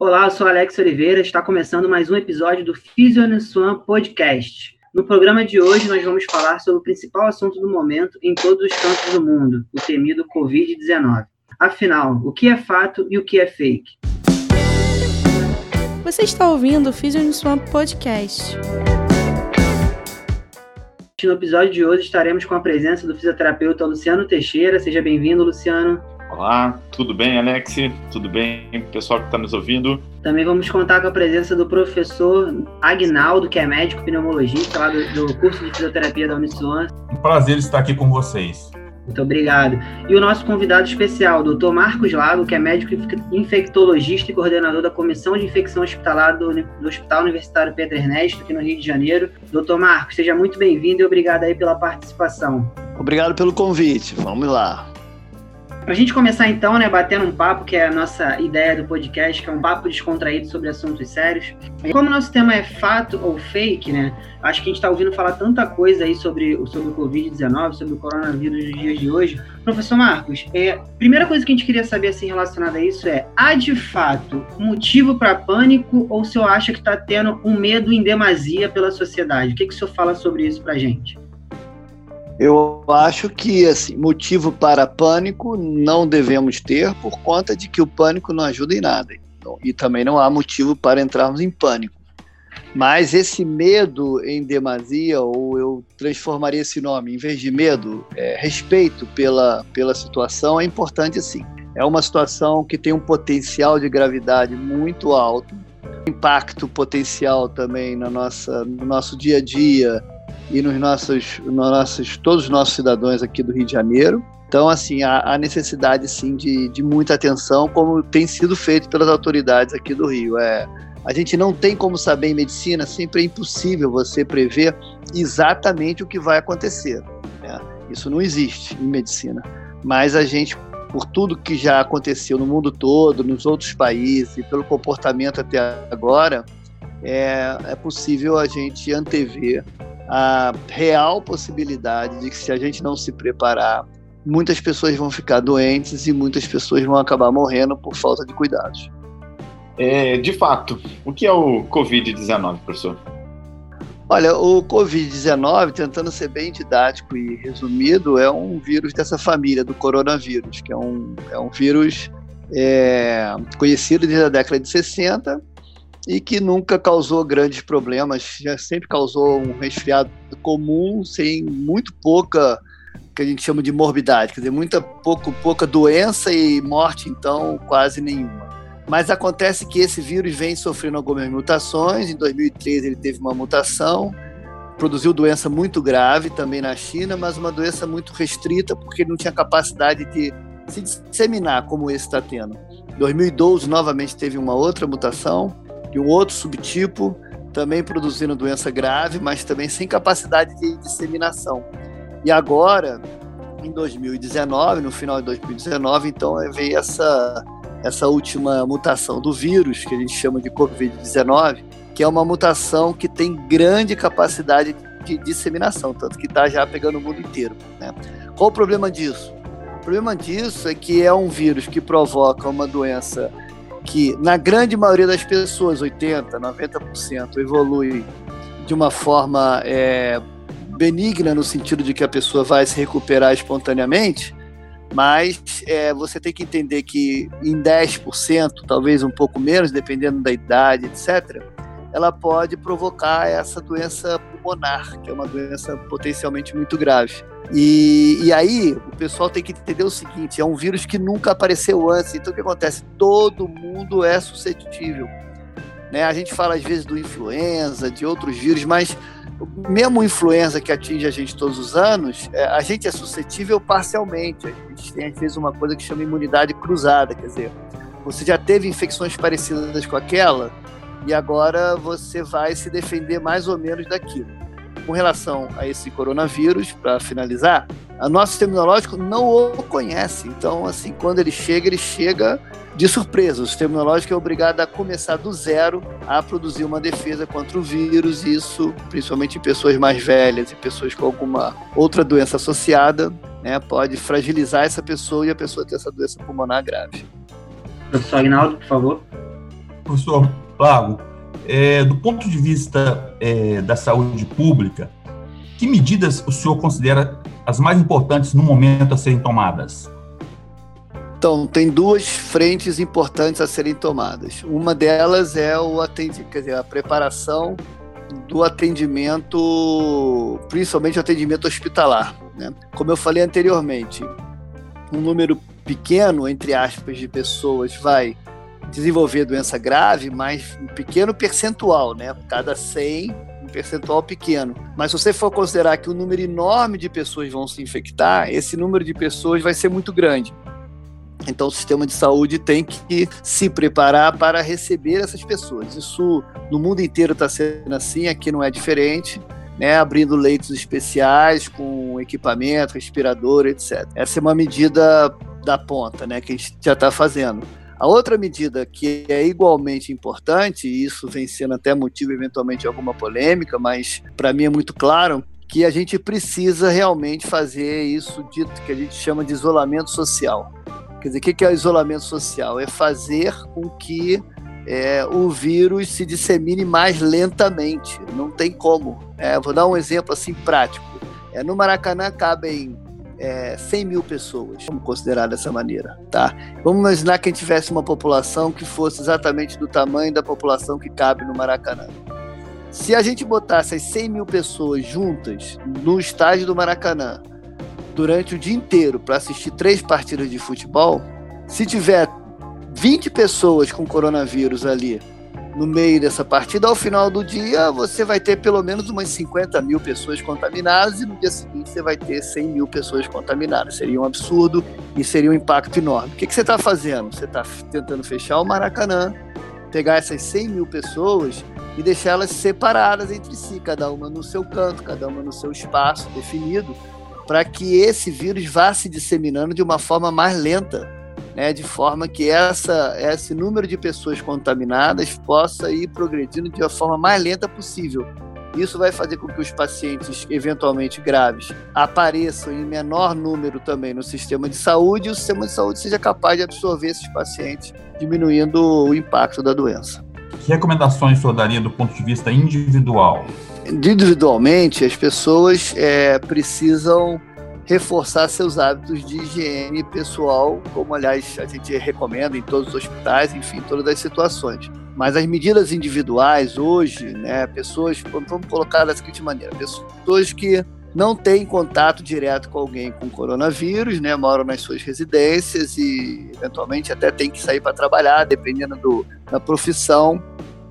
Olá, eu sou Alex Oliveira, está começando mais um episódio do Physio Swan Podcast. No programa de hoje, nós vamos falar sobre o principal assunto do momento em todos os cantos do mundo, o temido Covid-19. Afinal, o que é fato e o que é fake? Você está ouvindo o Physio Swan Podcast. No episódio de hoje estaremos com a presença do fisioterapeuta Luciano Teixeira. Seja bem-vindo, Luciano. Olá, tudo bem, Alex? Tudo bem, pessoal que está nos ouvindo? Também vamos contar com a presença do professor Agnaldo, que é médico pneumologista lá do, do curso de fisioterapia da Uniswan. Um prazer estar aqui com vocês. Muito obrigado. E o nosso convidado especial, Dr. Marcos Lago, que é médico infectologista e coordenador da Comissão de Infecção Hospitalar do, do Hospital Universitário Pedro Ernesto, aqui no Rio de Janeiro. Doutor Marcos, seja muito bem-vindo e obrigado aí pela participação. Obrigado pelo convite. Vamos lá. Para a gente começar então, né, batendo um papo, que é a nossa ideia do podcast, que é um papo descontraído sobre assuntos sérios. Como nosso tema é fato ou fake, né, acho que a gente está ouvindo falar tanta coisa aí sobre, sobre o Covid-19, sobre o coronavírus nos dias de hoje. Professor Marcos, é, primeira coisa que a gente queria saber assim relacionada a isso é, há de fato motivo para pânico ou o senhor acha que está tendo um medo em demasia pela sociedade? O que, que o senhor fala sobre isso para gente? Eu acho que assim, motivo para pânico não devemos ter por conta de que o pânico não ajuda em nada. Então, e também não há motivo para entrarmos em pânico. Mas esse medo em demasia, ou eu transformaria esse nome, em vez de medo, é, respeito pela, pela situação, é importante sim. É uma situação que tem um potencial de gravidade muito alto, impacto potencial também na nossa, no nosso dia a dia, e nos nossos, nos nossos, todos os nossos cidadãos aqui do Rio de Janeiro. Então, assim, há, há necessidade, sim, de, de muita atenção, como tem sido feito pelas autoridades aqui do Rio. É, a gente não tem como saber em medicina, sempre é impossível você prever exatamente o que vai acontecer. Né? Isso não existe em medicina. Mas a gente, por tudo que já aconteceu no mundo todo, nos outros países, pelo comportamento até agora, é, é possível a gente antever a real possibilidade de que se a gente não se preparar, muitas pessoas vão ficar doentes e muitas pessoas vão acabar morrendo por falta de cuidados. É, de fato, o que é o Covid-19, professor? Olha, o Covid-19, tentando ser bem didático e resumido, é um vírus dessa família do coronavírus, que é um, é um vírus é, conhecido desde a década de 60 e que nunca causou grandes problemas, já sempre causou um resfriado comum, sem muito pouca que a gente chama de morbidade, quer dizer, muita pouco, pouca doença e morte, então quase nenhuma. Mas acontece que esse vírus vem sofrendo algumas mutações. Em 2013 ele teve uma mutação, produziu doença muito grave também na China, mas uma doença muito restrita porque ele não tinha capacidade de se disseminar como esse está tendo. Em 2012 novamente teve uma outra mutação de um outro subtipo, também produzindo doença grave, mas também sem capacidade de disseminação. E agora, em 2019, no final de 2019, então veio essa, essa última mutação do vírus, que a gente chama de Covid-19, que é uma mutação que tem grande capacidade de disseminação, tanto que está já pegando o mundo inteiro. Né? Qual o problema disso? O problema disso é que é um vírus que provoca uma doença que, na grande maioria das pessoas, 80%, 90%, evolui de uma forma é, benigna, no sentido de que a pessoa vai se recuperar espontaneamente, mas é, você tem que entender que em 10%, talvez um pouco menos, dependendo da idade, etc., ela pode provocar essa doença pulmonar, que é uma doença potencialmente muito grave. E, e aí, o pessoal tem que entender o seguinte: é um vírus que nunca apareceu antes. Então, o que acontece? Todo mundo é suscetível. Né? A gente fala às vezes do influenza, de outros vírus, mas mesmo influenza que atinge a gente todos os anos, é, a gente é suscetível parcialmente. A gente tem às vezes uma coisa que chama imunidade cruzada, quer dizer, você já teve infecções parecidas com aquela e agora você vai se defender mais ou menos daquilo com relação a esse coronavírus, para finalizar, o nosso sistema imunológico não o conhece. Então, assim, quando ele chega, ele chega de surpresa. O sistema imunológico é obrigado a começar do zero a produzir uma defesa contra o vírus. Isso, principalmente em pessoas mais velhas e pessoas com alguma outra doença associada, né, pode fragilizar essa pessoa e a pessoa ter essa doença pulmonar grave. Professor Agnaldo, por favor. Professor Lago, é, do ponto de vista é, da saúde pública, que medidas o senhor considera as mais importantes no momento a serem tomadas? Então, tem duas frentes importantes a serem tomadas. Uma delas é o quer dizer, a preparação do atendimento, principalmente o atendimento hospitalar. Né? Como eu falei anteriormente, um número pequeno, entre aspas, de pessoas vai desenvolver doença grave, mas um pequeno percentual, né? Cada 100, um percentual pequeno. Mas se você for considerar que um número enorme de pessoas vão se infectar, esse número de pessoas vai ser muito grande. Então, o sistema de saúde tem que se preparar para receber essas pessoas. Isso no mundo inteiro está sendo assim, aqui não é diferente. Né, abrindo leitos especiais com equipamento, respirador, etc. Essa é uma medida da ponta, né, que a gente já está fazendo. A outra medida que é igualmente importante, e isso vem sendo até motivo eventualmente de alguma polêmica, mas para mim é muito claro, que a gente precisa realmente fazer isso dito que a gente chama de isolamento social. Quer dizer, o que é o isolamento social? É fazer com que é, o vírus se dissemine mais lentamente. Não tem como. É, vou dar um exemplo assim prático. É, no Maracanã cabem é, 100 mil pessoas, vamos considerar dessa maneira, tá? Vamos imaginar que a gente tivesse uma população que fosse exatamente do tamanho da população que cabe no Maracanã. Se a gente botasse as 100 mil pessoas juntas no estádio do Maracanã, durante o dia inteiro para assistir três partidas de futebol, se tiver 20 pessoas com coronavírus ali no meio dessa partida, ao final do dia você vai ter pelo menos umas 50 mil pessoas contaminadas e no dia seguinte você vai ter 100 mil pessoas contaminadas. Seria um absurdo e seria um impacto enorme. O que, que você está fazendo? Você está tentando fechar o Maracanã, pegar essas 100 mil pessoas e deixá-las separadas entre si, cada uma no seu canto, cada uma no seu espaço definido, para que esse vírus vá se disseminando de uma forma mais lenta, né, de forma que essa, esse número de pessoas contaminadas possa ir progredindo de uma forma mais lenta possível. Isso vai fazer com que os pacientes eventualmente graves apareçam em menor número também no sistema de saúde e o sistema de saúde seja capaz de absorver esses pacientes, diminuindo o impacto da doença. Que recomendações o senhor daria do ponto de vista individual? individualmente, as pessoas é, precisam reforçar seus hábitos de higiene pessoal, como aliás a gente recomenda em todos os hospitais, enfim, todas as situações. Mas as medidas individuais hoje, né, pessoas, vamos colocar da seguinte maneira, pessoas que não têm contato direto com alguém com coronavírus, né, moram nas suas residências e eventualmente até têm que sair para trabalhar, dependendo do, da profissão,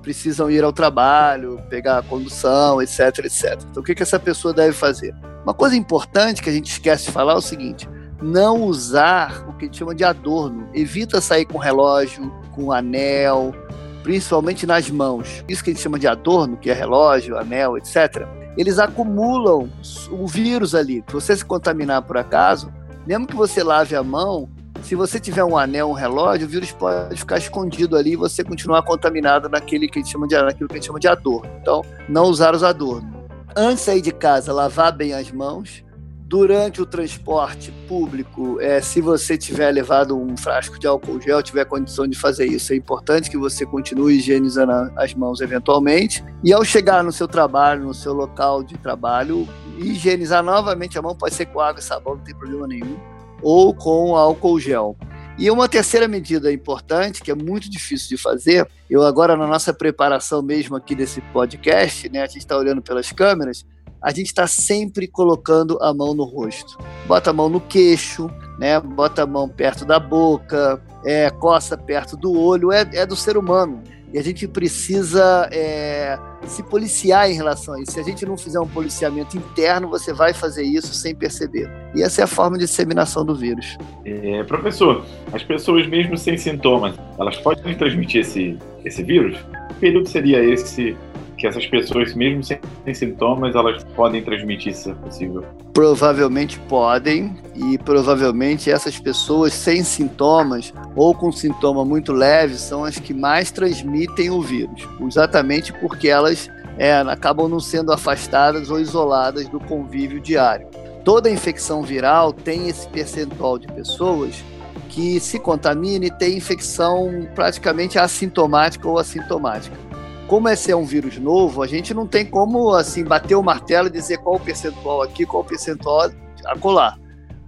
precisam ir ao trabalho, pegar a condução, etc, etc. Então, o que, que essa pessoa deve fazer? Uma coisa importante que a gente esquece de falar é o seguinte: não usar o que a gente chama de adorno. Evita sair com relógio, com anel, principalmente nas mãos. Isso que a gente chama de adorno, que é relógio, anel, etc. Eles acumulam o vírus ali. Se você se contaminar por acaso, mesmo que você lave a mão, se você tiver um anel, um relógio, o vírus pode ficar escondido ali e você continuar contaminado naquele que a gente chama de, naquilo que a gente chama de adorno. Então, não usar os adornos. Antes de sair de casa, lavar bem as mãos. Durante o transporte público, é, se você tiver levado um frasco de álcool gel, tiver condição de fazer isso, é importante que você continue higienizando as mãos eventualmente. E ao chegar no seu trabalho, no seu local de trabalho, higienizar novamente a mão, pode ser com água e sabão, não tem problema nenhum ou com álcool gel. E uma terceira medida importante, que é muito difícil de fazer, eu agora na nossa preparação mesmo aqui desse podcast, né, a gente está olhando pelas câmeras, a gente está sempre colocando a mão no rosto. Bota a mão no queixo, né, bota a mão perto da boca, é, coça perto do olho, é, é do ser humano. E a gente precisa é, se policiar em relação a isso. Se a gente não fizer um policiamento interno, você vai fazer isso sem perceber. E essa é a forma de disseminação do vírus. É, professor, as pessoas mesmo sem sintomas, elas podem transmitir esse, esse vírus? Que período seria esse que essas pessoas, mesmo sem sintomas, elas podem transmitir, se é possível? Provavelmente podem, e provavelmente essas pessoas sem sintomas ou com sintoma muito leve são as que mais transmitem o vírus, exatamente porque elas é, acabam não sendo afastadas ou isoladas do convívio diário. Toda infecção viral tem esse percentual de pessoas que se contamina e tem infecção praticamente assintomática ou assintomática. Como esse é um vírus novo, a gente não tem como assim bater o martelo e dizer qual o percentual aqui, qual o percentual acolá.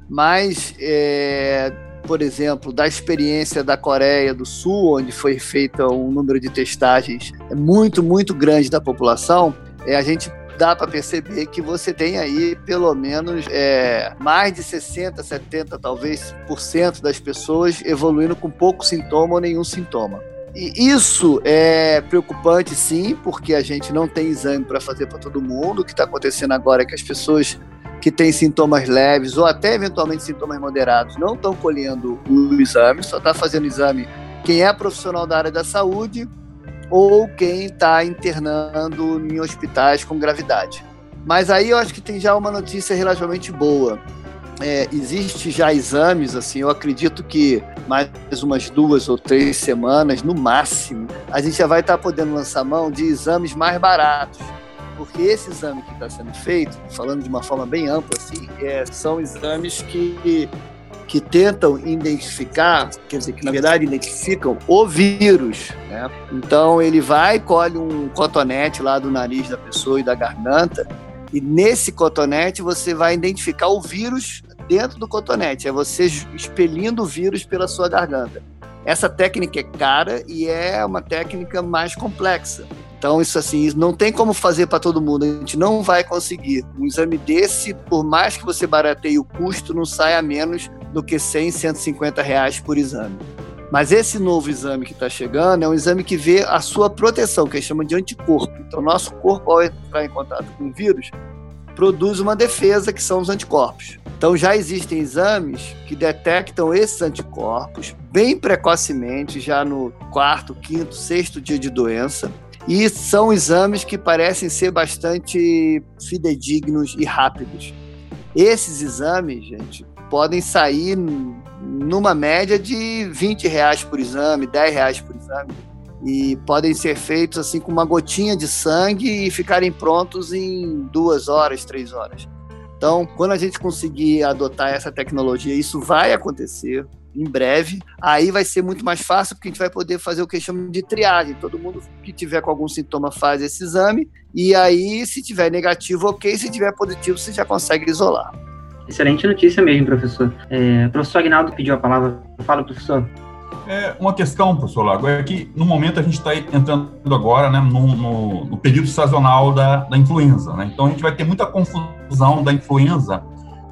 Mas, é, por exemplo, da experiência da Coreia do Sul, onde foi feita um número de testagens muito, muito grande da população, é, a gente dá para perceber que você tem aí pelo menos é, mais de 60, 70, talvez, por cento das pessoas evoluindo com pouco sintoma ou nenhum sintoma. E isso é preocupante, sim, porque a gente não tem exame para fazer para todo mundo. O que está acontecendo agora é que as pessoas que têm sintomas leves ou até eventualmente sintomas moderados não estão colhendo o exame, só está fazendo exame quem é profissional da área da saúde ou quem está internando em hospitais com gravidade. Mas aí eu acho que tem já uma notícia relativamente boa. É, existe já exames, assim, eu acredito que mais umas duas ou três semanas, no máximo, a gente já vai estar podendo lançar mão de exames mais baratos. Porque esse exame que está sendo feito, falando de uma forma bem ampla, assim, é, são exames que que tentam identificar, quer dizer, que na verdade identificam o vírus. Né? Então ele vai, colhe um cotonete lá do nariz da pessoa e da garganta, e nesse cotonete você vai identificar o vírus dentro do cotonete, é você expelindo o vírus pela sua garganta. Essa técnica é cara e é uma técnica mais complexa. Então, isso assim, não tem como fazer para todo mundo. A gente não vai conseguir. Um exame desse, por mais que você barateie o custo, não sai a menos do que 100, 150 reais por exame. Mas esse novo exame que está chegando é um exame que vê a sua proteção, que a gente chama de anticorpo. Então, nosso corpo, ao entrar em contato com o vírus, produz uma defesa, que são os anticorpos. Então, já existem exames que detectam esses anticorpos bem precocemente, já no quarto, quinto, sexto dia de doença e são exames que parecem ser bastante fidedignos e rápidos. Esses exames, gente, podem sair numa média de 20 reais por exame, 10 reais por exame, e podem ser feitos assim com uma gotinha de sangue e ficarem prontos em duas horas, três horas. Então, quando a gente conseguir adotar essa tecnologia, isso vai acontecer em breve. Aí vai ser muito mais fácil, porque a gente vai poder fazer o que chamamos de triagem. Todo mundo que tiver com algum sintoma faz esse exame, e aí, se tiver negativo, ok. Se tiver positivo, você já consegue isolar. Excelente notícia mesmo, professor. É, o professor Agnaldo pediu a palavra. Fala, professor. É, uma questão, professor Lago, é que no momento a gente está entrando agora né, no, no, no, período sazonal da, da influenza. Né? Então a gente vai ter muita confusão da influenza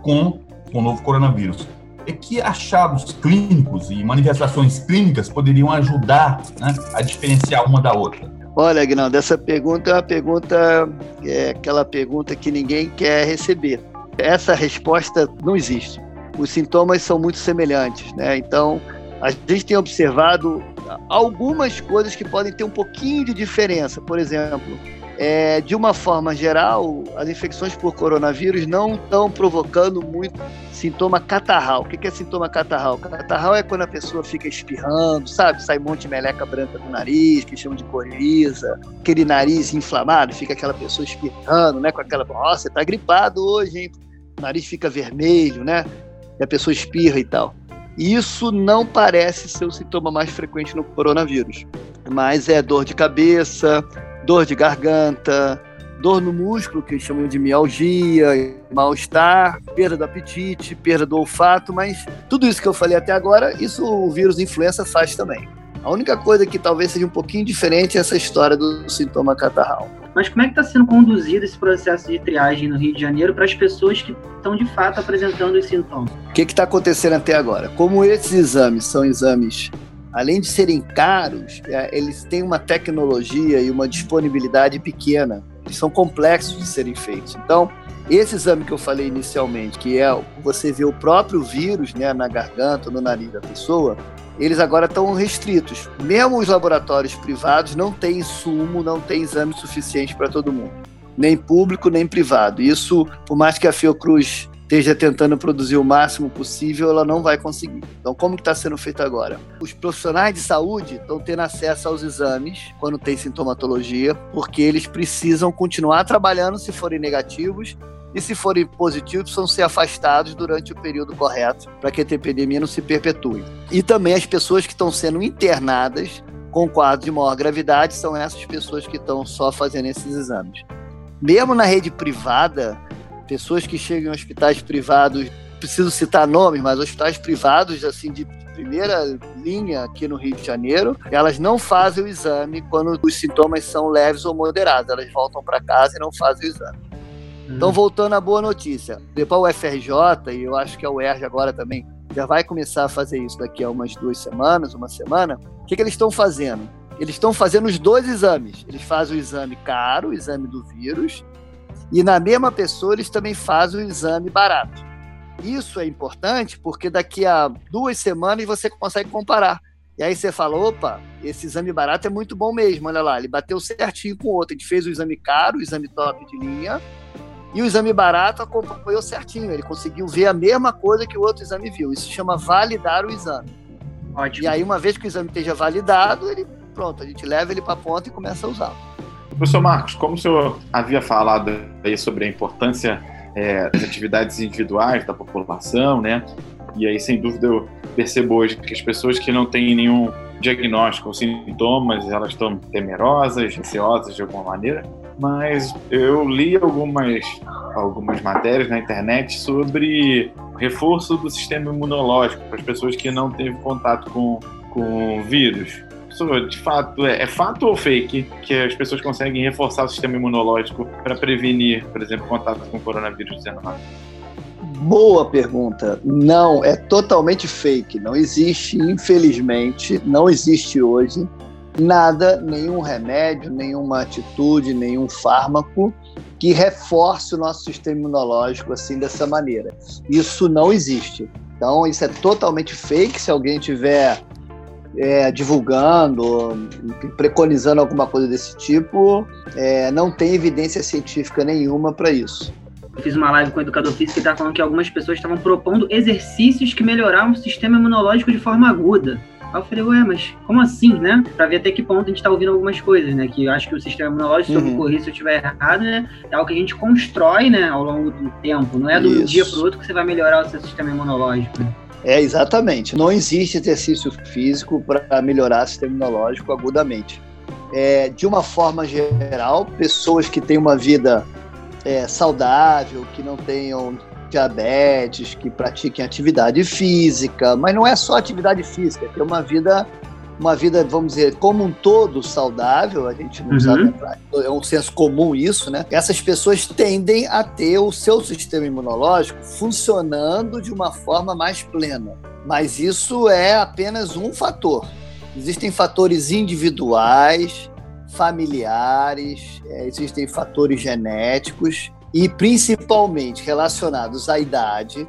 com, com o novo coronavírus é que achados clínicos e manifestações clínicas poderiam ajudar né, a diferenciar uma da outra? Olha, Aguinaldo, essa pergunta é uma pergunta, é aquela pergunta que ninguém quer receber. Essa resposta não existe. Os sintomas são muito semelhantes, né? Então, a gente tem observado algumas coisas que podem ter um pouquinho de diferença. Por exemplo, é, de uma forma geral, as infecções por coronavírus não estão provocando muito sintoma catarral. O que é sintoma catarral? Catarral é quando a pessoa fica espirrando, sabe? Sai um monte de meleca branca do nariz, que chamam de coriza, aquele nariz inflamado, fica aquela pessoa espirrando, né? Com aquela, nossa, você tá gripado hoje, hein? O nariz fica vermelho, né? E a pessoa espirra e tal. Isso não parece ser o sintoma mais frequente no coronavírus, mas é dor de cabeça, dor de garganta, dor no músculo, que chamam de mialgia, mal-estar, perda do apetite, perda do olfato, mas tudo isso que eu falei até agora, isso o vírus influenza faz também. A única coisa que talvez seja um pouquinho diferente é essa história do sintoma catarral. Mas como é que está sendo conduzido esse processo de triagem no Rio de Janeiro para as pessoas que estão de fato apresentando os sintomas? O que está acontecendo até agora? Como esses exames são exames além de serem caros, é, eles têm uma tecnologia e uma disponibilidade pequena. Eles são complexos de serem feitos. Então, esse exame que eu falei inicialmente, que é você ver o próprio vírus né, na garganta, no nariz da pessoa, eles agora estão restritos. Mesmo os laboratórios privados não têm insumo, não têm exame suficiente para todo mundo, nem público nem privado. Isso, por mais que a Fiocruz esteja tentando produzir o máximo possível, ela não vai conseguir. Então, como está sendo feito agora? Os profissionais de saúde estão tendo acesso aos exames quando tem sintomatologia, porque eles precisam continuar trabalhando se forem negativos e se forem positivos, precisam ser afastados durante o período correto para que a epidemia não se perpetue. E também as pessoas que estão sendo internadas com quadro de maior gravidade são essas pessoas que estão só fazendo esses exames. Mesmo na rede privada, pessoas que chegam em hospitais privados, preciso citar nomes, mas hospitais privados assim de primeira linha aqui no Rio de Janeiro, elas não fazem o exame quando os sintomas são leves ou moderados, elas voltam para casa e não fazem o exame. Então, voltando à boa notícia, depois o FRJ, e eu acho que a UERJ agora também já vai começar a fazer isso daqui a umas duas semanas, uma semana. O que, que eles estão fazendo? Eles estão fazendo os dois exames. Eles fazem o exame caro, o exame do vírus, e na mesma pessoa eles também fazem o exame barato. Isso é importante porque daqui a duas semanas você consegue comparar. E aí você fala, opa, esse exame barato é muito bom mesmo, olha lá, ele bateu certinho com o outro. A gente fez o exame caro, o exame top de linha, e o exame barato acompanhou certinho, ele conseguiu ver a mesma coisa que o outro exame viu. Isso chama validar o exame. Ótimo. E aí, uma vez que o exame esteja validado, ele pronto, a gente leva ele para a ponta e começa a usar. Professor Marcos, como o senhor havia falado aí sobre a importância é, das atividades individuais da população, né? E aí, sem dúvida, eu percebo hoje que as pessoas que não têm nenhum diagnóstico ou sintomas, elas estão temerosas, ansiosas de alguma maneira mas eu li algumas, algumas matérias na internet sobre reforço do sistema imunológico para as pessoas que não teve contato com, com vírus. De fato, é, é fato ou fake que as pessoas conseguem reforçar o sistema imunológico para prevenir, por exemplo, contato com coronavírus 19? Boa pergunta. Não, é totalmente fake. Não existe, infelizmente, não existe hoje nada, nenhum remédio, nenhuma atitude, nenhum fármaco que reforce o nosso sistema imunológico assim dessa maneira. Isso não existe. Então, isso é totalmente fake. Se alguém tiver é, divulgando, preconizando alguma coisa desse tipo, é, não tem evidência científica nenhuma para isso. Eu fiz uma live com o educador físico que estava falando que algumas pessoas estavam propondo exercícios que melhoravam o sistema imunológico de forma aguda. Aí eu falei, ué, mas como assim, né? Pra ver até que ponto a gente tá ouvindo algumas coisas, né? Que eu acho que o sistema imunológico, uhum. se eu uhum. correr se eu estiver errado, né? É algo que a gente constrói, né, ao longo do tempo. Não é do Isso. dia pro outro que você vai melhorar o seu sistema imunológico. É, exatamente. Não existe exercício físico para melhorar o sistema imunológico agudamente. É, de uma forma geral, pessoas que têm uma vida é, saudável, que não tenham diabetes, que pratiquem atividade física, mas não é só atividade física, é ter uma vida, uma vida, vamos dizer, como um todo saudável, a gente não uhum. sabe, é um senso comum isso, né? Essas pessoas tendem a ter o seu sistema imunológico funcionando de uma forma mais plena. Mas isso é apenas um fator. Existem fatores individuais, familiares, é, existem fatores genéticos e principalmente relacionados à idade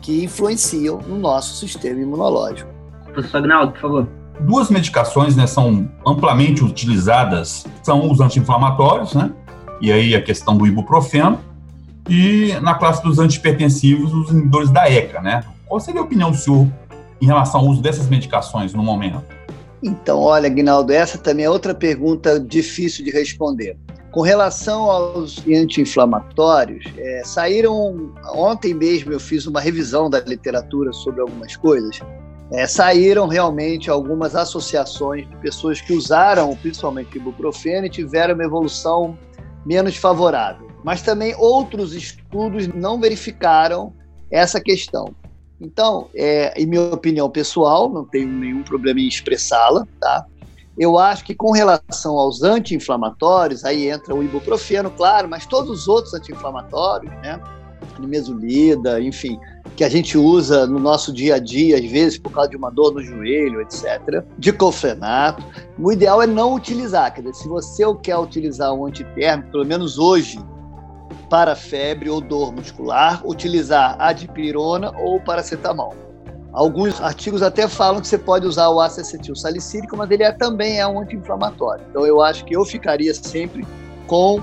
que influenciam no nosso sistema imunológico. Professor Agnaldo, por favor. Duas medicações né, são amplamente utilizadas, são os anti-inflamatórios, né? E aí a questão do ibuprofeno, e na classe dos antipertensivos, os inibidores da ECA, né? Qual seria a opinião do senhor em relação ao uso dessas medicações no momento? Então, olha, Guinaldo, essa também é outra pergunta difícil de responder. Com relação aos anti-inflamatórios, é, saíram. Ontem mesmo eu fiz uma revisão da literatura sobre algumas coisas. É, saíram realmente algumas associações de pessoas que usaram principalmente ibuprofeno e tiveram uma evolução menos favorável. Mas também outros estudos não verificaram essa questão. Então, é, em minha opinião pessoal, não tenho nenhum problema em expressá-la, tá? Eu acho que com relação aos anti-inflamatórios, aí entra o ibuprofeno, claro, mas todos os outros anti-inflamatórios, né? Nimesulida, enfim, que a gente usa no nosso dia a dia, às vezes por causa de uma dor no joelho, etc. Diclofenato. O ideal é não utilizar, quer dizer, se você quer utilizar um antitérmico, pelo menos hoje, para febre ou dor muscular, utilizar a dipirona ou paracetamol. Alguns artigos até falam que você pode usar o ácido acetil salicílico, mas ele é, também é um anti-inflamatório. Então eu acho que eu ficaria sempre com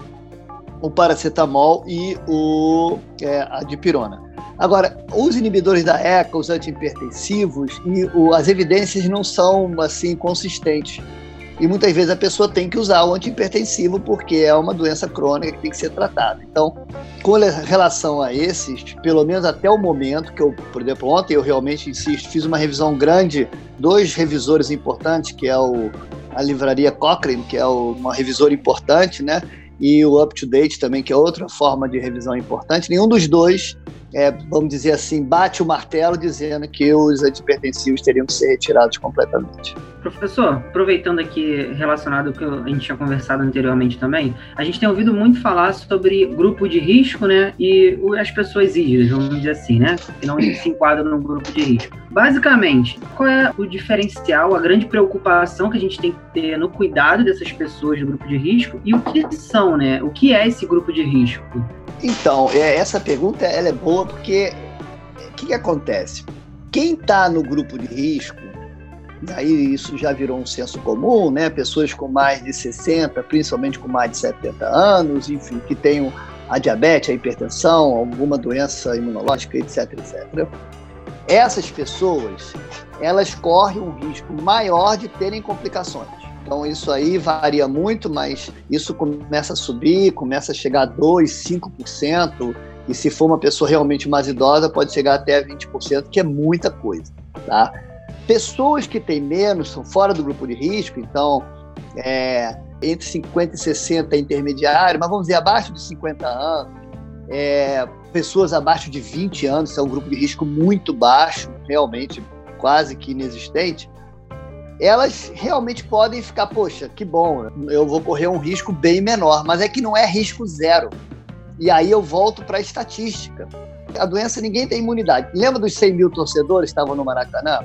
o paracetamol e o, é, a dipirona. Agora, os inibidores da ECA, os antihipertensivos, e o, as evidências não são assim consistentes. E muitas vezes a pessoa tem que usar o antihipertensivo porque é uma doença crônica que tem que ser tratada. Então, com relação a esses, pelo menos até o momento que eu, por exemplo, ontem eu realmente insisto, fiz uma revisão grande, dois revisores importantes, que é o, a livraria Cochrane, que é o, uma revisora importante, né? E o Up to Date também, que é outra forma de revisão importante. Nenhum dos dois é, vamos dizer assim, bate o martelo dizendo que os antipertensivos teriam que ser retirados completamente. Professor, aproveitando aqui relacionado ao que a gente tinha conversado anteriormente também, a gente tem ouvido muito falar sobre grupo de risco, né, e as pessoas ígidas, vamos dizer assim, né, que não se enquadram no grupo de risco. Basicamente, qual é o diferencial, a grande preocupação que a gente tem que ter no cuidado dessas pessoas do grupo de risco e o que são, né, o que é esse grupo de risco? Então, é, essa pergunta ela é boa porque o que, que acontece? Quem está no grupo de risco, aí isso já virou um senso comum, né? Pessoas com mais de 60, principalmente com mais de 70 anos, enfim, que tenham a diabetes, a hipertensão, alguma doença imunológica, etc, etc. Essas pessoas, elas correm um risco maior de terem complicações. Então isso aí varia muito, mas isso começa a subir, começa a chegar a 2, 5%, e se for uma pessoa realmente mais idosa, pode chegar até 20%, que é muita coisa, tá? Pessoas que têm menos são fora do grupo de risco, então é, entre 50 e 60 é intermediário, mas vamos dizer abaixo de 50 anos, é, pessoas abaixo de 20 anos, é um grupo de risco muito baixo, realmente quase que inexistente elas realmente podem ficar, poxa, que bom, eu vou correr um risco bem menor, mas é que não é risco zero. E aí eu volto para a estatística. A doença ninguém tem imunidade. Lembra dos 100 mil torcedores que estavam no Maracanã?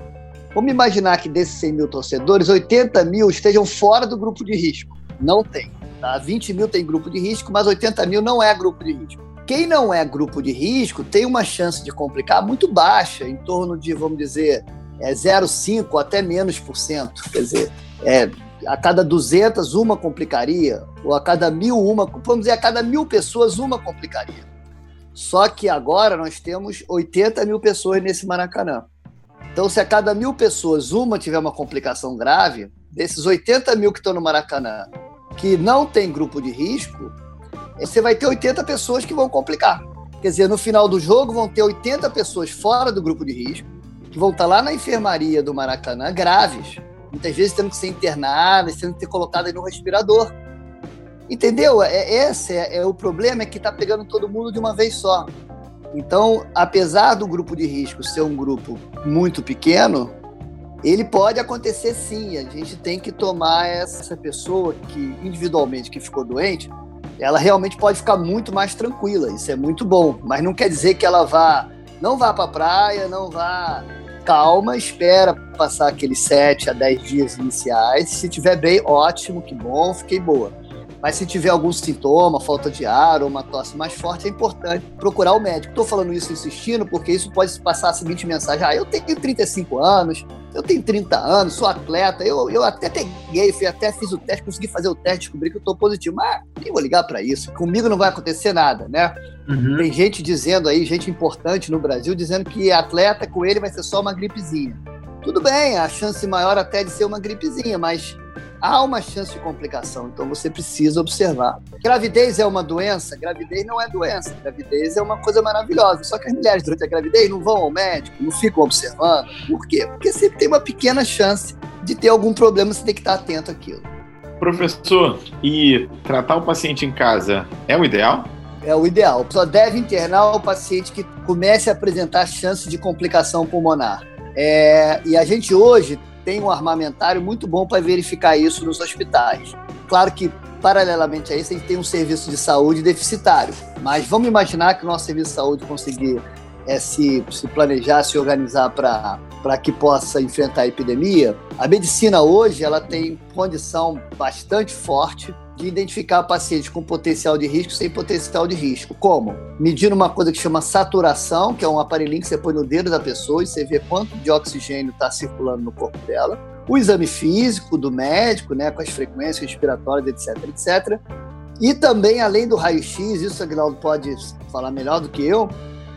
Vamos imaginar que desses 100 mil torcedores, 80 mil estejam fora do grupo de risco. Não tem. Tá? 20 mil tem grupo de risco, mas 80 mil não é grupo de risco. Quem não é grupo de risco tem uma chance de complicar muito baixa, em torno de, vamos dizer, é 0,5 até menos por cento. Quer dizer, é, a cada 200 uma complicaria, ou a cada mil uma, vamos dizer, a cada mil pessoas uma complicaria. Só que agora nós temos 80 mil pessoas nesse Maracanã. Então, se a cada mil pessoas uma tiver uma complicação grave, desses 80 mil que estão no Maracanã, que não tem grupo de risco, você vai ter 80 pessoas que vão complicar. Quer dizer, no final do jogo vão ter 80 pessoas fora do grupo de risco, que vão estar lá na enfermaria do Maracanã graves, muitas vezes tendo que ser internadas, tendo que ser colocadas no respirador. Entendeu? É, esse é, é o problema, é que está pegando todo mundo de uma vez só. Então, apesar do grupo de risco ser um grupo muito pequeno, ele pode acontecer sim. A gente tem que tomar essa pessoa que individualmente que ficou doente, ela realmente pode ficar muito mais tranquila. Isso é muito bom, mas não quer dizer que ela vá não vá para a praia, não vá calma, espera passar aqueles 7 a 10 dias iniciais. Se tiver bem, ótimo, que bom, fiquei boa. Mas se tiver algum sintoma, falta de ar ou uma tosse mais forte, é importante procurar o médico. Estou falando isso insistindo porque isso pode passar a seguinte mensagem: ah, eu tenho 35 anos, eu tenho 30 anos, sou atleta, eu, eu até peguei, fui, até fiz o teste, consegui fazer o teste, descobri que eu estou positivo. Mas nem vou ligar para isso, comigo não vai acontecer nada, né? Uhum. Tem gente dizendo aí, gente importante no Brasil, dizendo que atleta com ele vai ser só uma gripezinha. Tudo bem, a chance maior até de ser uma gripezinha, mas há uma chance de complicação, então você precisa observar. Gravidez é uma doença? Gravidez não é doença. Gravidez é uma coisa maravilhosa. Só que as mulheres durante a gravidez não vão ao médico, não ficam observando. Por quê? Porque sempre tem uma pequena chance de ter algum problema, você tem que estar atento àquilo. Professor, e tratar o paciente em casa é o ideal? É o ideal. Só deve internar o paciente que comece a apresentar chance de complicação pulmonar. É, e a gente hoje tem um armamentário muito bom para verificar isso nos hospitais. Claro que, paralelamente a isso, a gente tem um serviço de saúde deficitário, mas vamos imaginar que o nosso serviço de saúde conseguir é, se, se planejar, se organizar para que possa enfrentar a epidemia. A medicina hoje ela tem condição bastante forte de identificar pacientes com potencial de risco sem potencial de risco. Como? Medindo uma coisa que chama saturação, que é um aparelhinho que você põe no dedo da pessoa e você vê quanto de oxigênio está circulando no corpo dela. O exame físico do médico, né, com as frequências respiratórias, etc, etc. E também, além do raio-x, isso a Aguinaldo pode falar melhor do que eu,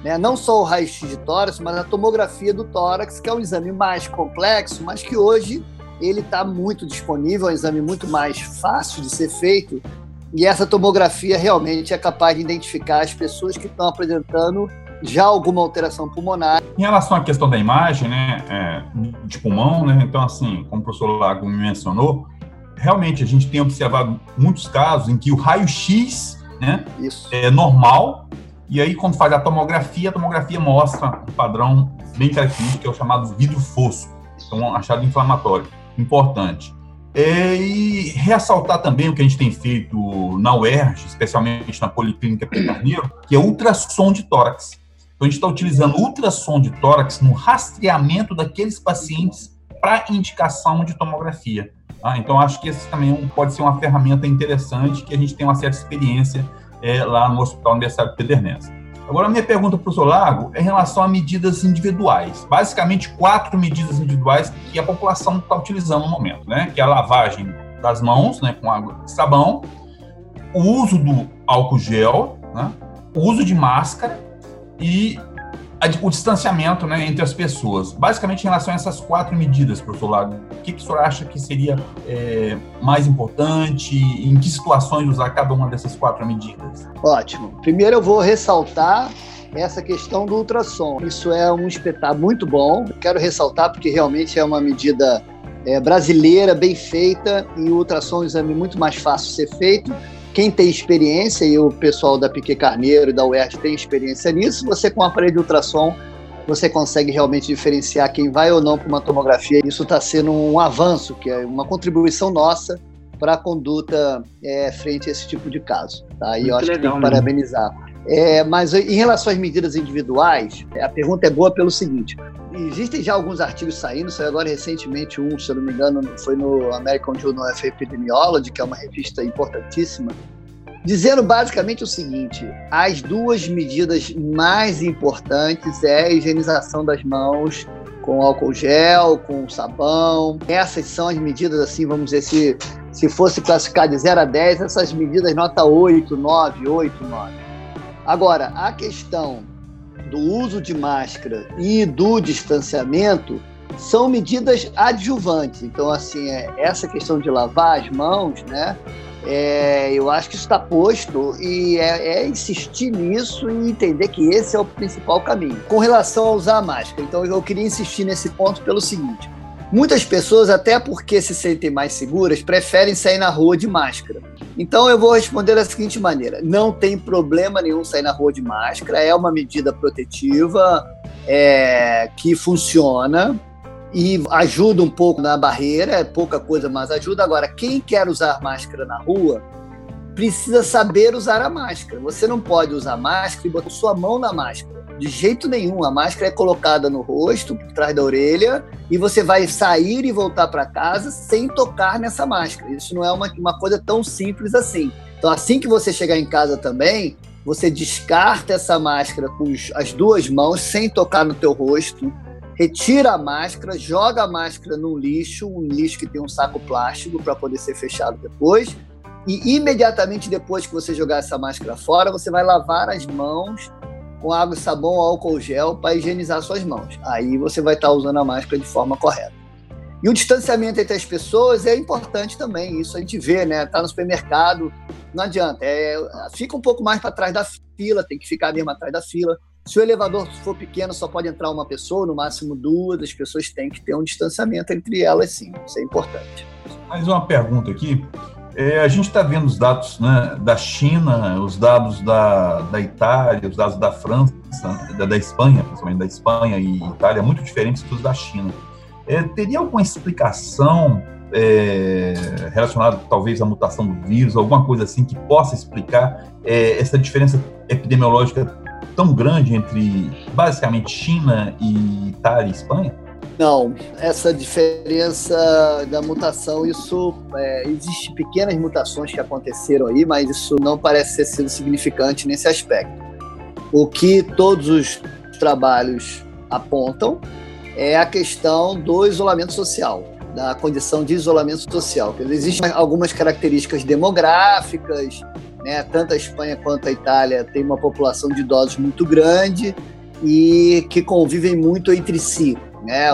né, não só o raio-x de tórax, mas a tomografia do tórax, que é um exame mais complexo, mas que hoje ele está muito disponível, é um exame muito mais fácil de ser feito, e essa tomografia realmente é capaz de identificar as pessoas que estão apresentando já alguma alteração pulmonar. Em relação à questão da imagem, né, é, de pulmão, né, então assim, como o professor Lago me mencionou, realmente a gente tem observado muitos casos em que o raio-x né, é normal, e aí quando faz a tomografia, a tomografia mostra um padrão bem característico, que é o chamado vidro fosco, então um achado inflamatório, importante. É, e ressaltar também o que a gente tem feito na UERJ, especialmente na Policlínica Carneiro, que é ultrassom de tórax. Então, a gente está utilizando ultrassom de tórax no rastreamento daqueles pacientes para indicação de tomografia. Tá? Então, acho que esse também é pode ser uma ferramenta interessante que a gente tem uma certa experiência é, lá no Hospital Universitário Pederneiras. Agora, minha pergunta para o Solago é em relação a medidas individuais. Basicamente, quatro medidas individuais que a população está utilizando no momento, né? Que é a lavagem das mãos, né, com água e sabão, o uso do álcool gel, né, o uso de máscara e o distanciamento né, entre as pessoas. Basicamente, em relação a essas quatro medidas, professor Lago, o que, que o senhor acha que seria é, mais importante? Em que situações usar cada uma dessas quatro medidas? Ótimo. Primeiro, eu vou ressaltar essa questão do ultrassom. Isso é um espetáculo muito bom. quero ressaltar porque realmente é uma medida é, brasileira, bem feita, e o ultrassom é um exame muito mais fácil de ser feito quem tem experiência, e o pessoal da Piquet Carneiro e da UERJ tem experiência nisso, você com o aparelho de ultrassom, você consegue realmente diferenciar quem vai ou não para uma tomografia. Isso está sendo um avanço, que é uma contribuição nossa para a conduta é, frente a esse tipo de caso. Tá? E Muito eu acho legal, que tem que parabenizar. É, mas em relação às medidas individuais, a pergunta é boa pelo seguinte: existem já alguns artigos saindo, saiu agora recentemente um, se eu não me engano, foi no American Journal of Epidemiology, que é uma revista importantíssima, dizendo basicamente o seguinte: as duas medidas mais importantes é a higienização das mãos com álcool gel, com sabão. Essas são as medidas, assim, vamos dizer, se, se fosse classificar de 0 a 10, essas medidas nota 8, 9, 8, 9. Agora, a questão do uso de máscara e do distanciamento são medidas adjuvantes. Então, assim, é, essa questão de lavar as mãos, né? É, eu acho que está posto e é, é, insistir nisso e entender que esse é o principal caminho. Com relação a usar a máscara, então eu queria insistir nesse ponto pelo seguinte: muitas pessoas, até porque se sentem mais seguras, preferem sair na rua de máscara. Então eu vou responder da seguinte maneira: não tem problema nenhum sair na rua de máscara, é uma medida protetiva é, que funciona e ajuda um pouco na barreira, é pouca coisa, mas ajuda. Agora, quem quer usar máscara na rua precisa saber usar a máscara. Você não pode usar máscara e botar sua mão na máscara. De jeito nenhum. A máscara é colocada no rosto, por trás da orelha, e você vai sair e voltar para casa sem tocar nessa máscara. Isso não é uma, uma coisa tão simples assim. Então, assim que você chegar em casa também, você descarta essa máscara com as duas mãos, sem tocar no teu rosto, retira a máscara, joga a máscara no lixo, um lixo que tem um saco plástico para poder ser fechado depois. E imediatamente depois que você jogar essa máscara fora, você vai lavar as mãos com água, sabão, álcool gel para higienizar suas mãos. Aí você vai estar tá usando a máscara de forma correta. E o distanciamento entre as pessoas é importante também. Isso a gente vê, né? Tá no supermercado, não adianta. É, fica um pouco mais para trás da fila, tem que ficar mesmo atrás da fila. Se o elevador for pequeno, só pode entrar uma pessoa, no máximo duas. As pessoas têm que ter um distanciamento entre elas, sim. Isso é importante. Mais uma pergunta aqui. É, a gente está vendo os dados né, da China, os dados da, da Itália, os dados da França, da, da Espanha, principalmente da Espanha e Itália, muito diferentes dos da China. É, teria alguma explicação é, relacionada talvez à mutação do vírus, alguma coisa assim que possa explicar é, essa diferença epidemiológica tão grande entre basicamente China e Itália e Espanha? Não, essa diferença da mutação, isso é, existe pequenas mutações que aconteceram aí, mas isso não parece sido significante nesse aspecto. O que todos os trabalhos apontam é a questão do isolamento social, da condição de isolamento social. Existem algumas características demográficas, né? tanto a Espanha quanto a Itália têm uma população de idosos muito grande e que convivem muito entre si. Né?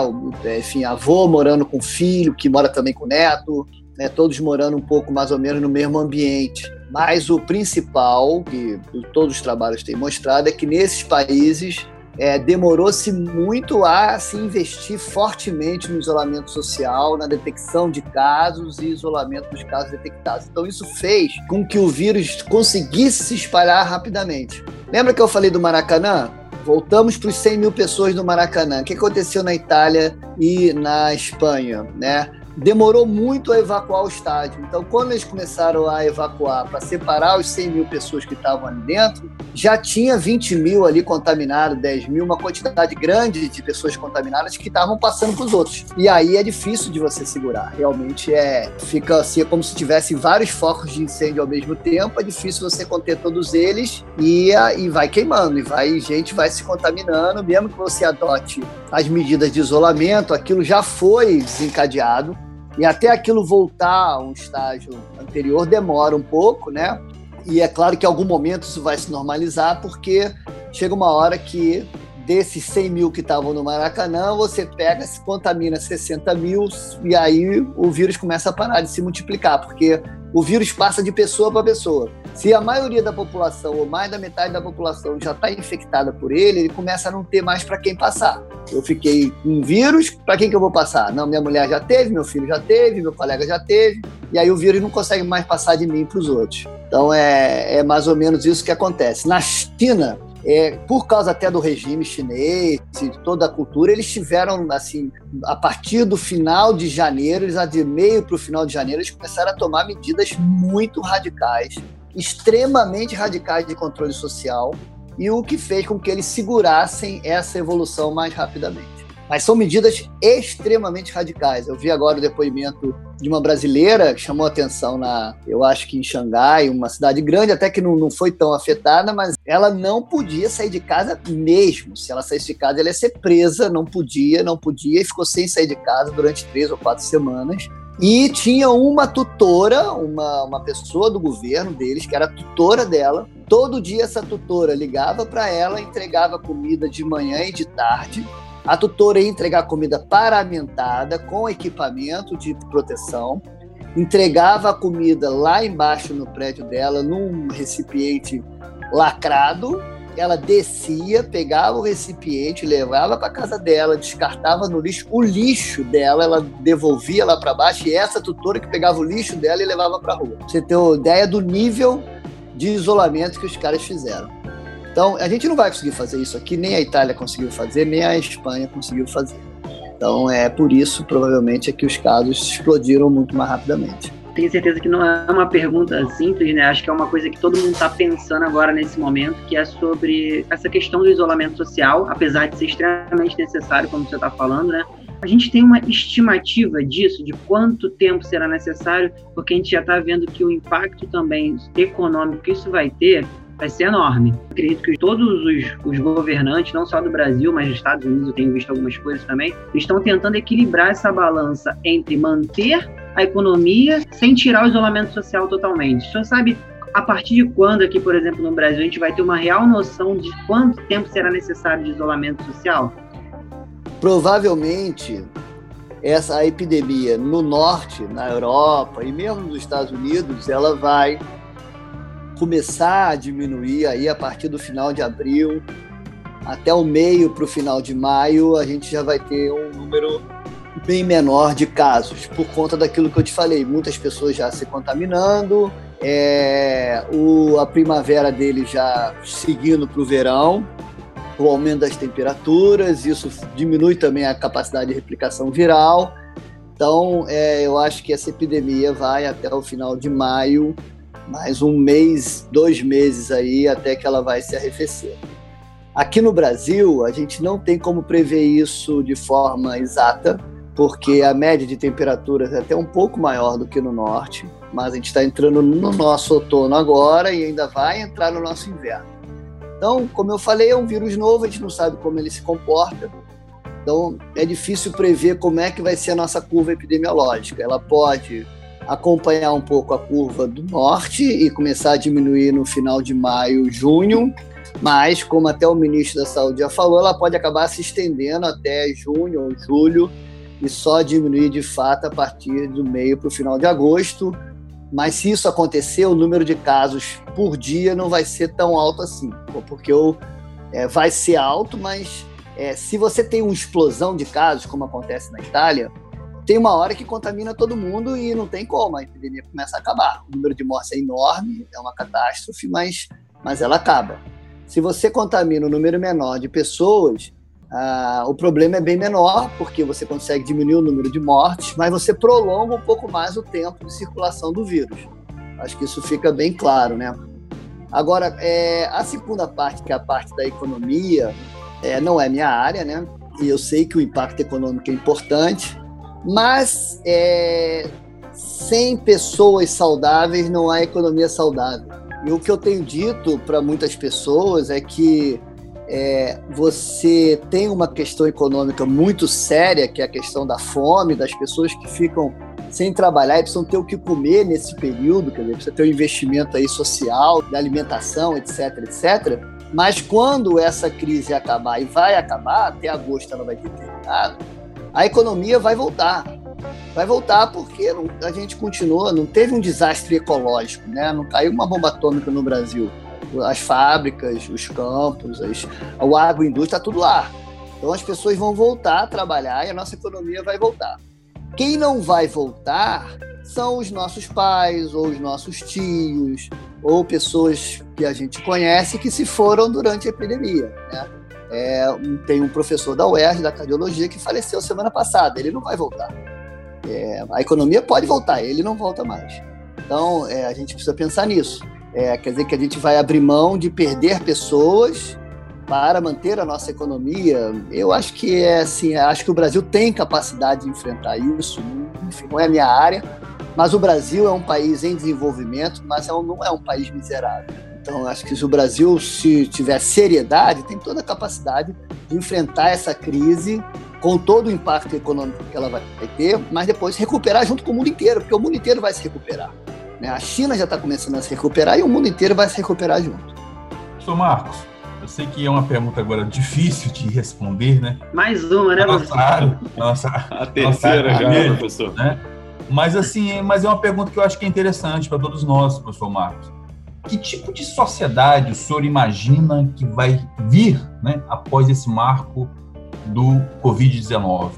Enfim, avô morando com filho, que mora também com neto, né? todos morando um pouco mais ou menos no mesmo ambiente. Mas o principal, que todos os trabalhos têm mostrado, é que nesses países é, demorou-se muito a se investir fortemente no isolamento social, na detecção de casos e isolamento dos casos detectados. Então, isso fez com que o vírus conseguisse se espalhar rapidamente. Lembra que eu falei do Maracanã? Voltamos para os 100 mil pessoas do Maracanã. O que aconteceu na Itália e na Espanha? Né? Demorou muito a evacuar o estádio. Então, quando eles começaram a evacuar para separar os 100 mil pessoas que estavam ali dentro, já tinha 20 mil ali contaminados, 10 mil, uma quantidade grande de pessoas contaminadas que estavam passando para os outros. E aí é difícil de você segurar. Realmente é fica assim, é como se tivesse vários focos de incêndio ao mesmo tempo. É difícil você conter todos eles e, e vai queimando e vai gente vai se contaminando, mesmo que você adote as medidas de isolamento, aquilo já foi desencadeado e até aquilo voltar a um estágio anterior demora um pouco, né? E é claro que em algum momento isso vai se normalizar, porque chega uma hora que desses 100 mil que estavam no Maracanã, você pega, se contamina 60 mil e aí o vírus começa a parar de se multiplicar, porque o vírus passa de pessoa para pessoa. Se a maioria da população, ou mais da metade da população, já está infectada por ele, ele começa a não ter mais para quem passar. Eu fiquei com vírus, para quem que eu vou passar? Não, minha mulher já teve, meu filho já teve, meu colega já teve, e aí o vírus não consegue mais passar de mim para os outros. Então é, é mais ou menos isso que acontece. Na China, é, por causa até do regime chinês, de toda a cultura, eles tiveram, assim, a partir do final de janeiro, eles, de meio para o final de janeiro, eles começaram a tomar medidas muito radicais, extremamente radicais de controle social, e o que fez com que eles segurassem essa evolução mais rapidamente. Mas são medidas extremamente radicais. Eu vi agora o depoimento de uma brasileira que chamou atenção na, eu acho que em Xangai, uma cidade grande, até que não, não foi tão afetada, mas ela não podia sair de casa mesmo. Se ela saísse de casa, ela ia ser presa, não podia, não podia, e ficou sem sair de casa durante três ou quatro semanas. E tinha uma tutora, uma, uma pessoa do governo deles, que era tutora dela. Todo dia essa tutora ligava para ela, entregava comida de manhã e de tarde a tutora ia entregar comida paramentada com equipamento de proteção, entregava a comida lá embaixo no prédio dela, num recipiente lacrado. Ela descia, pegava o recipiente, levava para casa dela, descartava no lixo. O lixo dela, ela devolvia lá para baixo e essa tutora que pegava o lixo dela e levava para rua. Você tem ideia do nível de isolamento que os caras fizeram. Então, a gente não vai conseguir fazer isso aqui, nem a Itália conseguiu fazer, nem a Espanha conseguiu fazer. Então, é por isso, provavelmente, é que os casos explodiram muito mais rapidamente. Tenho certeza que não é uma pergunta simples, né? Acho que é uma coisa que todo mundo está pensando agora nesse momento, que é sobre essa questão do isolamento social, apesar de ser extremamente necessário, como você está falando, né? A gente tem uma estimativa disso, de quanto tempo será necessário, porque a gente já está vendo que o impacto também econômico que isso vai ter vai ser enorme. Acredito que todos os, os, governantes, não só do Brasil, mas dos Estados Unidos, eu tenho visto algumas coisas também, estão tentando equilibrar essa balança entre manter a economia sem tirar o isolamento social totalmente. O senhor sabe a partir de quando aqui, por exemplo, no Brasil, a gente vai ter uma real noção de quanto tempo será necessário de isolamento social? Provavelmente essa epidemia no norte, na Europa e mesmo nos Estados Unidos, ela vai começar a diminuir aí a partir do final de abril até o meio para o final de maio, a gente já vai ter um número bem menor de casos, por conta daquilo que eu te falei, muitas pessoas já se contaminando, é, o, a primavera dele já seguindo para o verão, o aumento das temperaturas, isso diminui também a capacidade de replicação viral. Então, é, eu acho que essa epidemia vai até o final de maio mais um mês, dois meses aí, até que ela vai se arrefecer. Aqui no Brasil, a gente não tem como prever isso de forma exata, porque a média de temperaturas é até um pouco maior do que no norte, mas a gente está entrando no nosso outono agora e ainda vai entrar no nosso inverno. Então, como eu falei, é um vírus novo, a gente não sabe como ele se comporta, então é difícil prever como é que vai ser a nossa curva epidemiológica. Ela pode acompanhar um pouco a curva do norte e começar a diminuir no final de maio, junho, Mas, como até o ministro da Saúde já falou, ela pode acabar se estendendo até junho ou julho e só diminuir de fato a partir do meio para o final de agosto. Mas se isso acontecer, o número de casos por dia não vai ser tão alto assim, porque o, é, vai ser alto, mas é, se você tem uma explosão de casos, como acontece na Itália, tem uma hora que contamina todo mundo e não tem como, a epidemia começa a acabar. O número de mortes é enorme, é uma catástrofe, mas, mas ela acaba. Se você contamina um número menor de pessoas, ah, o problema é bem menor, porque você consegue diminuir o número de mortes, mas você prolonga um pouco mais o tempo de circulação do vírus. Acho que isso fica bem claro, né? Agora, é, a segunda parte, que é a parte da economia, é, não é minha área, né? E eu sei que o impacto econômico é importante, mas é, sem pessoas saudáveis não há economia saudável. E o que eu tenho dito para muitas pessoas é que é, você tem uma questão econômica muito séria, que é a questão da fome, das pessoas que ficam sem trabalhar e precisam ter o que comer nesse período, quer dizer, precisa ter um investimento aí social, de alimentação, etc, etc. Mas quando essa crise acabar, e vai acabar, até agosto ela vai ter terminado, a economia vai voltar. Vai voltar porque a gente continua, não teve um desastre ecológico, né? não caiu uma bomba atômica no Brasil. As fábricas, os campos, as, o agroindústria, está tudo lá. Então as pessoas vão voltar a trabalhar e a nossa economia vai voltar. Quem não vai voltar são os nossos pais, ou os nossos tios, ou pessoas que a gente conhece que se foram durante a epidemia. Né? É, tem um professor da UERJ, da cardiologia, que faleceu semana passada. Ele não vai voltar. É, a economia pode voltar, ele não volta mais. Então, é, a gente precisa pensar nisso. É, quer dizer que a gente vai abrir mão de perder pessoas para manter a nossa economia. Eu acho que é assim, acho que o Brasil tem capacidade de enfrentar isso. Enfim, não é a minha área, mas o Brasil é um país em desenvolvimento, mas é não é um país miserável. Então, acho que se o Brasil se tiver seriedade, tem toda a capacidade de enfrentar essa crise com todo o impacto econômico que ela vai ter, mas depois recuperar junto com o mundo inteiro, porque o mundo inteiro vai se recuperar. Né? A China já está começando a se recuperar e o mundo inteiro vai se recuperar junto. Sou Marcos, eu sei que é uma pergunta agora difícil de responder, né? Mais uma, né, nossa, área, nossa, A terceira nossa, já, professor. Né? Mas assim, mas é uma pergunta que eu acho que é interessante para todos nós, professor Marcos que tipo de sociedade o senhor imagina que vai vir né, após esse marco do Covid-19?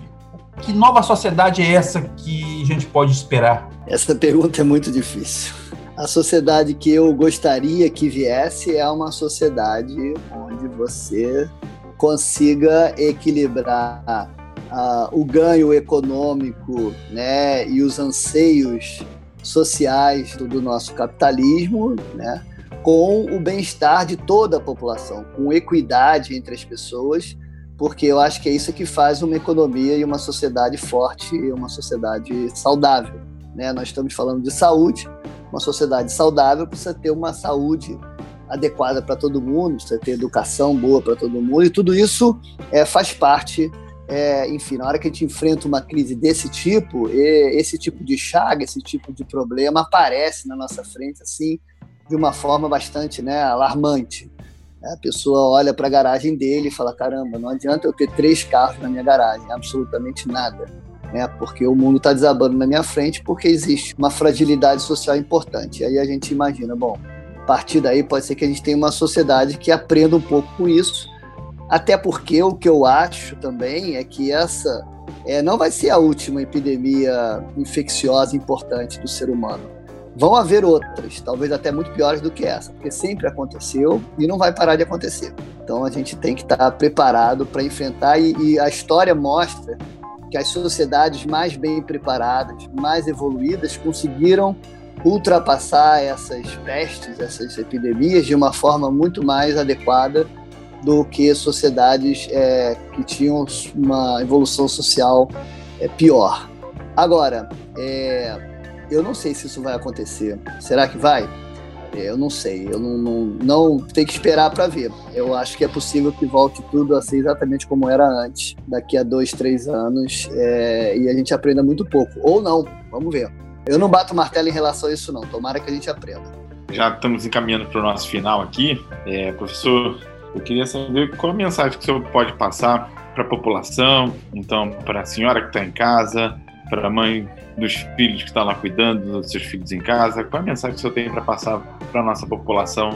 Que nova sociedade é essa que a gente pode esperar? Essa pergunta é muito difícil. A sociedade que eu gostaria que viesse é uma sociedade onde você consiga equilibrar uh, o ganho econômico né, e os anseios sociais do nosso capitalismo, né, com o bem-estar de toda a população, com equidade entre as pessoas, porque eu acho que é isso que faz uma economia e uma sociedade forte e uma sociedade saudável. Né? Nós estamos falando de saúde, uma sociedade saudável precisa ter uma saúde adequada para todo mundo, precisa ter educação boa para todo mundo, e tudo isso é, faz parte é, enfim, na hora que a gente enfrenta uma crise desse tipo, esse tipo de chaga, esse tipo de problema aparece na nossa frente, assim, de uma forma bastante né, alarmante. A pessoa olha para a garagem dele e fala: caramba, não adianta eu ter três carros na minha garagem, absolutamente nada. Né, porque o mundo está desabando na minha frente porque existe uma fragilidade social importante. Aí a gente imagina, bom, a partir daí pode ser que a gente tenha uma sociedade que aprenda um pouco com isso até porque o que eu acho também é que essa é, não vai ser a última epidemia infecciosa importante do ser humano. Vão haver outras, talvez até muito piores do que essa, porque sempre aconteceu e não vai parar de acontecer. Então a gente tem que estar preparado para enfrentar, e, e a história mostra que as sociedades mais bem preparadas, mais evoluídas, conseguiram ultrapassar essas pestes, essas epidemias de uma forma muito mais adequada do que sociedades é, que tinham uma evolução social é, pior. Agora, é, eu não sei se isso vai acontecer. Será que vai? É, eu não sei. Eu não, não, não tem que esperar para ver. Eu acho que é possível que volte tudo a ser exatamente como era antes, daqui a dois, três anos, é, e a gente aprenda muito pouco. Ou não, vamos ver. Eu não bato martelo em relação a isso, não. Tomara que a gente aprenda. já estamos encaminhando para o nosso final aqui. É, professor, eu queria saber qual a mensagem que o senhor pode passar para a população, então para a senhora que está em casa, para a mãe dos filhos que está lá cuidando dos seus filhos em casa. Qual a mensagem que o senhor tem para passar para a nossa população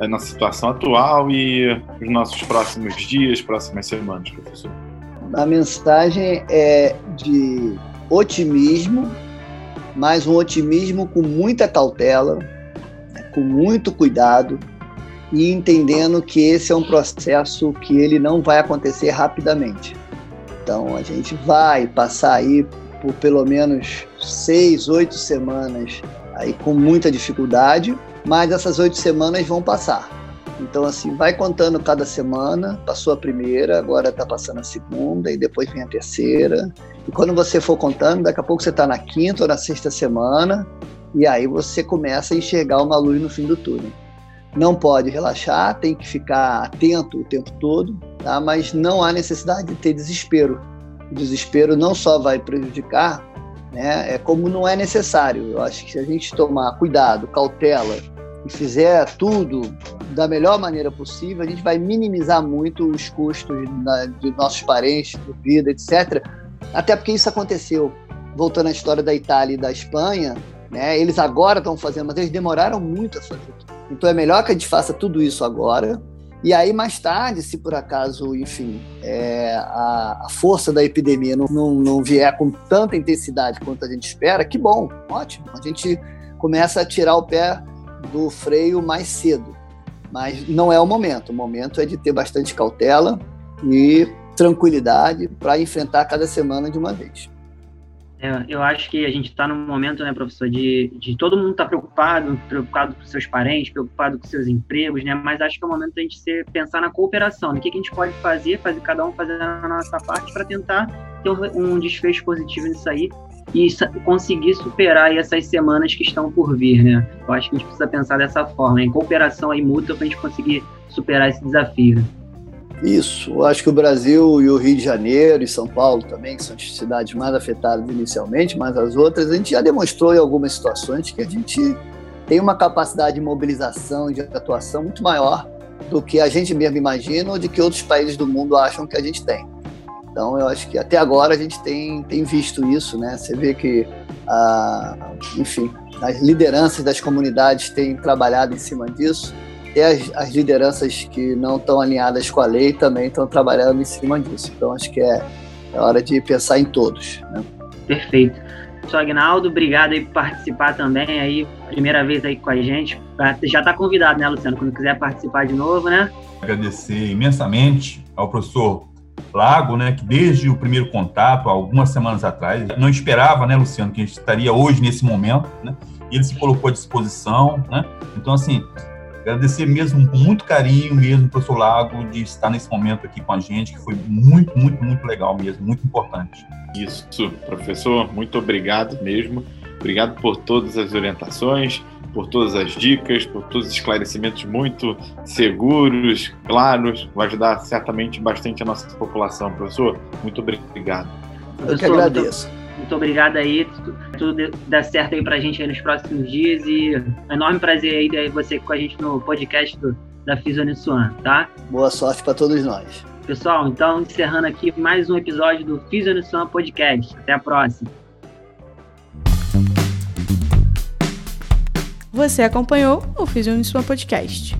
na situação atual e os nossos próximos dias, próximas semanas, professor? A mensagem é de otimismo, mas um otimismo com muita cautela, né, com muito cuidado e entendendo que esse é um processo que ele não vai acontecer rapidamente. Então a gente vai passar aí por pelo menos seis, oito semanas aí com muita dificuldade, mas essas oito semanas vão passar. Então, assim, vai contando cada semana. Passou a primeira, agora está passando a segunda, e depois vem a terceira. E quando você for contando, daqui a pouco você está na quinta ou na sexta semana, e aí você começa a enxergar uma luz no fim do túnel. Não pode relaxar, tem que ficar atento o tempo todo, tá? mas não há necessidade de ter desespero. O desespero não só vai prejudicar, né? é como não é necessário. Eu acho que se a gente tomar cuidado, cautela, e fizer tudo da melhor maneira possível, a gente vai minimizar muito os custos na, de nossos parentes, de vida, etc. Até porque isso aconteceu. Voltando à história da Itália e da Espanha, né, eles agora estão fazendo, mas eles demoraram muito a fazer. Então é melhor que a gente faça tudo isso agora. E aí, mais tarde, se por acaso, enfim, é, a, a, força da epidemia não, não, não vier com tanta intensidade quanto a gente espera, que bom, ótimo. A gente começa a tirar o pé do freio mais cedo. Mas não é o momento. O momento é de ter bastante cautela e tranquilidade para enfrentar cada semana de uma vez. É, eu acho que a gente está num momento, né, professor, de, de todo mundo estar tá preocupado, preocupado com seus parentes, preocupado com seus empregos, né? Mas acho que é o momento da gente ser, pensar na cooperação, no né? que, que a gente pode fazer, fazer cada um fazer a nossa parte para tentar ter um, desfecho positivo nisso aí e conseguir superar essas semanas que estão por vir, né? Eu acho que a gente precisa pensar dessa forma, em cooperação aí mútua para a gente conseguir superar esse desafio. Isso, acho que o Brasil e o Rio de Janeiro e São Paulo também, que são as cidades mais afetadas inicialmente, mas as outras, a gente já demonstrou em algumas situações que a gente tem uma capacidade de mobilização de atuação muito maior do que a gente mesmo imagina ou de que outros países do mundo acham que a gente tem. Então, eu acho que até agora a gente tem, tem visto isso, né? Você vê que, ah, enfim, as lideranças das comunidades têm trabalhado em cima disso, e as, as lideranças que não estão alinhadas com a lei também estão trabalhando em cima disso. Então, acho que é, é hora de pensar em todos. Né? Perfeito. Sou Agnaldo, obrigado aí por participar também aí, primeira vez aí com a gente. Já está convidado, né, Luciano? Quando quiser participar de novo, né? Agradecer imensamente ao professor Lago, né, que desde o primeiro contato, algumas semanas atrás, não esperava, né, Luciano, que a gente estaria hoje nesse momento, né, e ele se colocou à disposição, né, então, assim, agradecer mesmo, com muito carinho mesmo, professor Lago, de estar nesse momento aqui com a gente, que foi muito, muito, muito legal mesmo, muito importante. Isso, professor, muito obrigado mesmo, obrigado por todas as orientações, por todas as dicas, por todos os esclarecimentos muito seguros, claros. Vai ajudar certamente bastante a nossa população. Professor, muito obrigado. Eu que agradeço. Muito, muito obrigado aí. Tudo dá certo aí pra gente aí nos próximos dias. E é um enorme prazer aí ter você com a gente no podcast do, da Fisionissuan, tá? Boa sorte para todos nós. Pessoal, então encerrando aqui mais um episódio do Fisionissuan Podcast. Até a próxima. Você acompanhou o Fiz Sua Podcast.